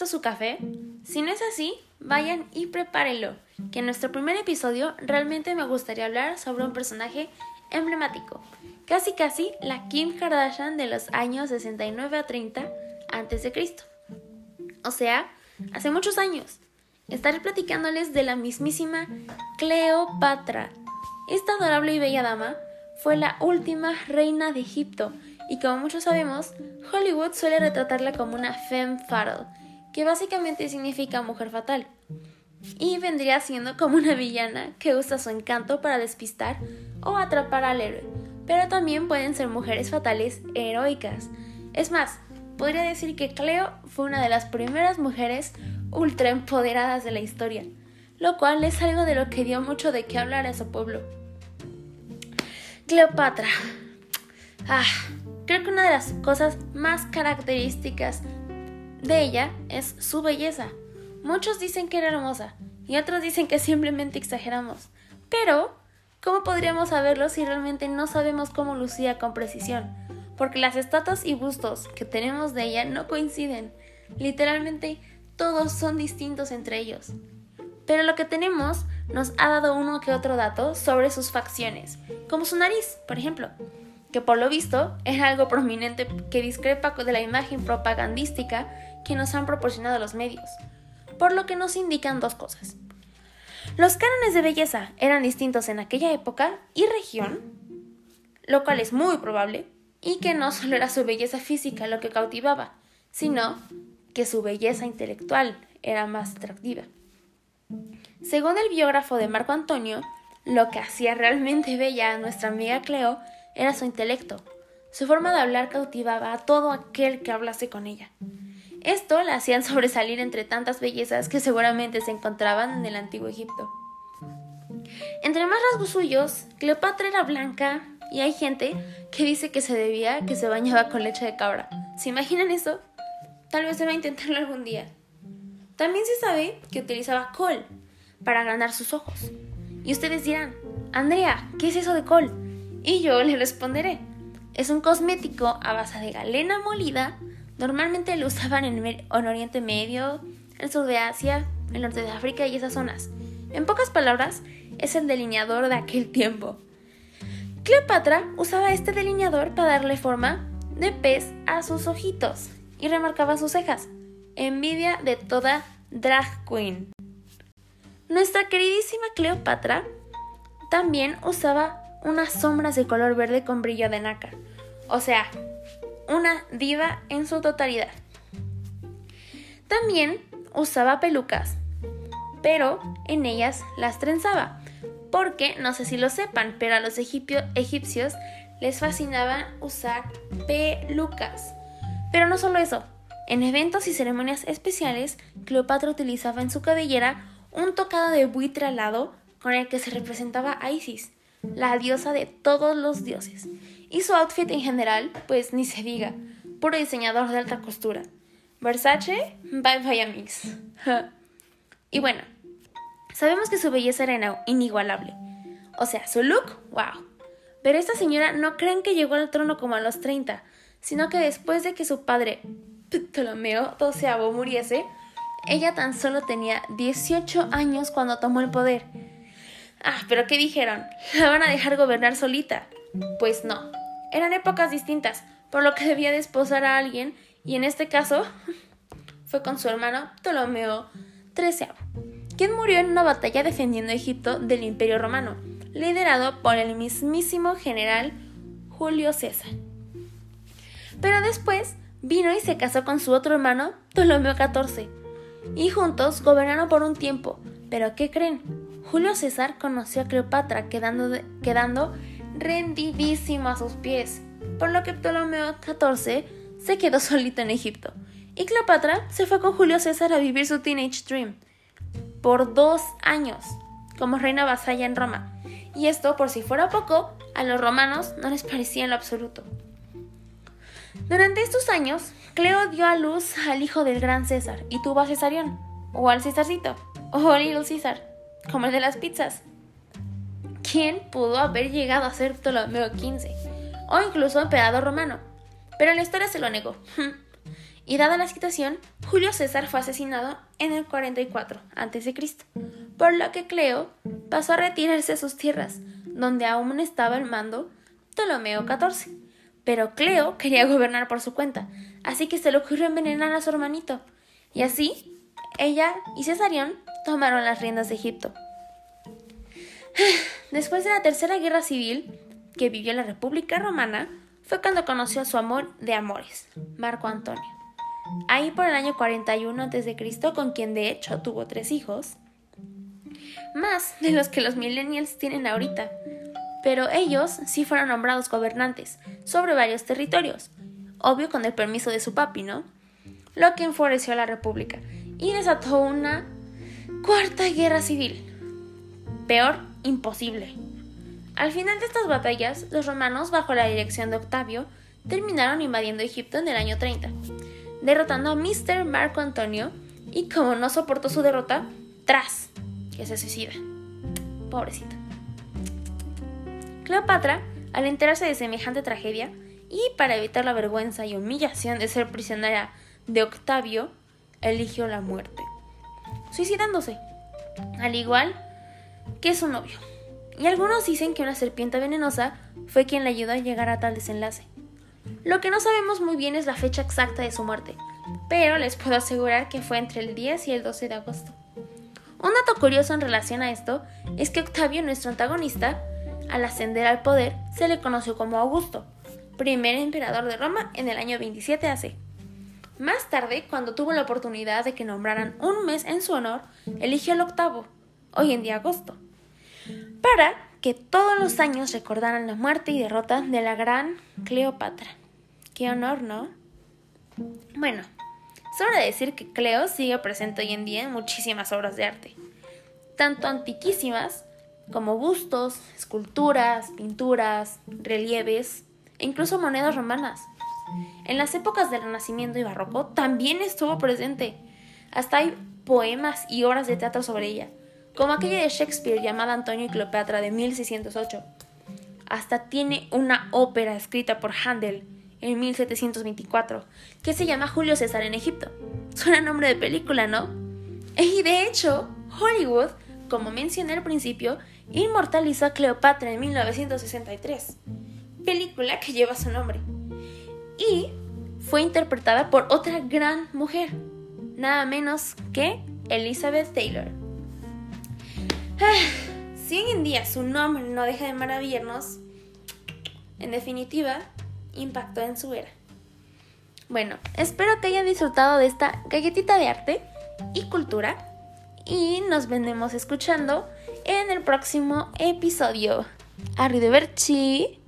listo su café? Si no es así, vayan y prepárenlo, que en nuestro primer episodio realmente me gustaría hablar sobre un personaje emblemático, casi casi la Kim Kardashian de los años 69 a 30 a.C. O sea, hace muchos años. Estaré platicándoles de la mismísima Cleopatra. Esta adorable y bella dama fue la última reina de Egipto y como muchos sabemos, Hollywood suele retratarla como una femme fatale, que básicamente significa mujer fatal. Y vendría siendo como una villana que usa su encanto para despistar o atrapar al héroe. Pero también pueden ser mujeres fatales heroicas. Es más, podría decir que Cleo fue una de las primeras mujeres ultra empoderadas de la historia, lo cual es algo de lo que dio mucho de qué hablar a su pueblo. Cleopatra. Ah, creo que una de las cosas más características de ella es su belleza. Muchos dicen que era hermosa y otros dicen que simplemente exageramos. Pero, ¿cómo podríamos saberlo si realmente no sabemos cómo lucía con precisión? Porque las estatuas y bustos que tenemos de ella no coinciden. Literalmente, todos son distintos entre ellos. Pero lo que tenemos nos ha dado uno que otro dato sobre sus facciones, como su nariz, por ejemplo que por lo visto es algo prominente que discrepa de la imagen propagandística que nos han proporcionado los medios, por lo que nos indican dos cosas. Los cánones de belleza eran distintos en aquella época y región, lo cual es muy probable, y que no solo era su belleza física lo que cautivaba, sino que su belleza intelectual era más atractiva. Según el biógrafo de Marco Antonio, lo que hacía realmente bella a nuestra amiga Cleo era su intelecto. Su forma de hablar cautivaba a todo aquel que hablase con ella. Esto la hacían sobresalir entre tantas bellezas que seguramente se encontraban en el antiguo Egipto. Entre más rasgos suyos, Cleopatra era blanca y hay gente que dice que se debía que se bañaba con leche de cabra. ¿Se imaginan eso? Tal vez deba intentarlo algún día. También se sabe que utilizaba col para agrandar sus ojos. Y ustedes dirán, Andrea, ¿qué es eso de col? Y yo le responderé, es un cosmético a base de galena molida, normalmente lo usaban en, Oriente Medio, el sur de Asia, el norte de África y esas zonas. En pocas palabras, es el delineador de aquel tiempo. Cleopatra usaba este delineador para darle forma de pez a sus ojitos y remarcaba sus cejas, envidia de toda drag queen. Nuestra queridísima Cleopatra también usaba unas sombras de color verde con brillo de nácar. O sea, una diva en su totalidad. También usaba pelucas, pero en ellas las trenzaba. Porque, no sé si lo sepan, pero a los egipcios les fascinaba usar pelucas. Pero no solo eso, en eventos y ceremonias especiales, Cleopatra utilizaba en su cabellera un tocado de buitre alado con el que se representaba a Isis la diosa de todos los dioses. Y su outfit en general, pues ni se diga, puro diseñador de alta costura. Versace, bye bye mix. y bueno, sabemos que su belleza era inigualable. O sea, su look, wow. Pero esta señora no creen que llegó al trono como a los 30, sino que después de que su padre, Ptolomeo XII, muriese, ella tan solo tenía 18 años cuando tomó el poder Ah, pero ¿qué dijeron? ¿La van a dejar gobernar solita? Pues no. Eran épocas distintas, por lo que debía desposar a alguien, y en este caso fue con su hermano Ptolomeo XIII, quien murió en una batalla defendiendo Egipto del Imperio Romano, liderado por el mismísimo general Julio César. Pero después vino y se casó con su otro hermano, Ptolomeo XIV, y juntos gobernaron por un tiempo. Pero ¿qué creen? Julio César conoció a Cleopatra quedando, quedando rendidísimo a sus pies, por lo que Ptolomeo XIV se quedó solito en Egipto. Y Cleopatra se fue con Julio César a vivir su teenage dream por dos años como reina vasalla en Roma. Y esto, por si fuera poco, a los romanos no les parecía en lo absoluto. Durante estos años, Cleo dio a luz al hijo del gran César y tuvo a Cesarión, o al Cesarcito, o al César como el de las pizzas. ¿Quién pudo haber llegado a ser Ptolomeo XV? O incluso emperador romano. Pero la historia se lo negó. y dada la situación, Julio César fue asesinado en el 44 a.C., por lo que Cleo pasó a retirarse a sus tierras, donde aún estaba el mando Ptolomeo XIV. Pero Cleo quería gobernar por su cuenta, así que se le ocurrió envenenar a su hermanito. Y así, ella y Cesarión tomaron las riendas de Egipto. Después de la Tercera Guerra Civil, que vivió la República Romana, fue cuando conoció a su amor de amores, Marco Antonio. Ahí por el año 41 a.C., con quien de hecho tuvo tres hijos, más de los que los millennials tienen ahorita. Pero ellos sí fueron nombrados gobernantes sobre varios territorios, obvio con el permiso de su papi, ¿no? Lo que enfureció a la República y desató una cuarta guerra civil. Peor, imposible. Al final de estas batallas, los romanos, bajo la dirección de Octavio, terminaron invadiendo Egipto en el año 30, derrotando a Mr. Marco Antonio y como no soportó su derrota, tras, que se suicida. Pobrecito. Cleopatra, al enterarse de semejante tragedia, y para evitar la vergüenza y humillación de ser prisionera de Octavio, eligió la muerte, suicidándose, al igual que su novio. Y algunos dicen que una serpiente venenosa fue quien le ayudó a llegar a tal desenlace. Lo que no sabemos muy bien es la fecha exacta de su muerte, pero les puedo asegurar que fue entre el 10 y el 12 de agosto. Un dato curioso en relación a esto es que Octavio, nuestro antagonista, al ascender al poder, se le conoció como Augusto, primer emperador de Roma en el año 27 AC. Más tarde, cuando tuvo la oportunidad de que nombraran un mes en su honor, eligió el octavo, hoy en día agosto, para que todos los años recordaran la muerte y derrota de la gran Cleopatra. Qué honor, ¿no? Bueno, sobra decir que Cleo sigue presente hoy en día en muchísimas obras de arte, tanto antiquísimas como bustos, esculturas, pinturas, relieves e incluso monedas romanas. En las épocas del Renacimiento y Barroco también estuvo presente. Hasta hay poemas y obras de teatro sobre ella, como aquella de Shakespeare llamada Antonio y Cleopatra de 1608. Hasta tiene una ópera escrita por Handel en 1724 que se llama Julio César en Egipto. Suena nombre de película, ¿no? Y de hecho, Hollywood, como mencioné al principio, inmortalizó a Cleopatra en 1963, película que lleva su nombre. Y fue interpretada por otra gran mujer, nada menos que Elizabeth Taylor. Si hoy en día su nombre no deja de maravillarnos, en definitiva, impactó en su era. Bueno, espero que hayan disfrutado de esta galletita de arte y cultura y nos vendemos escuchando en el próximo episodio. Arrivederci.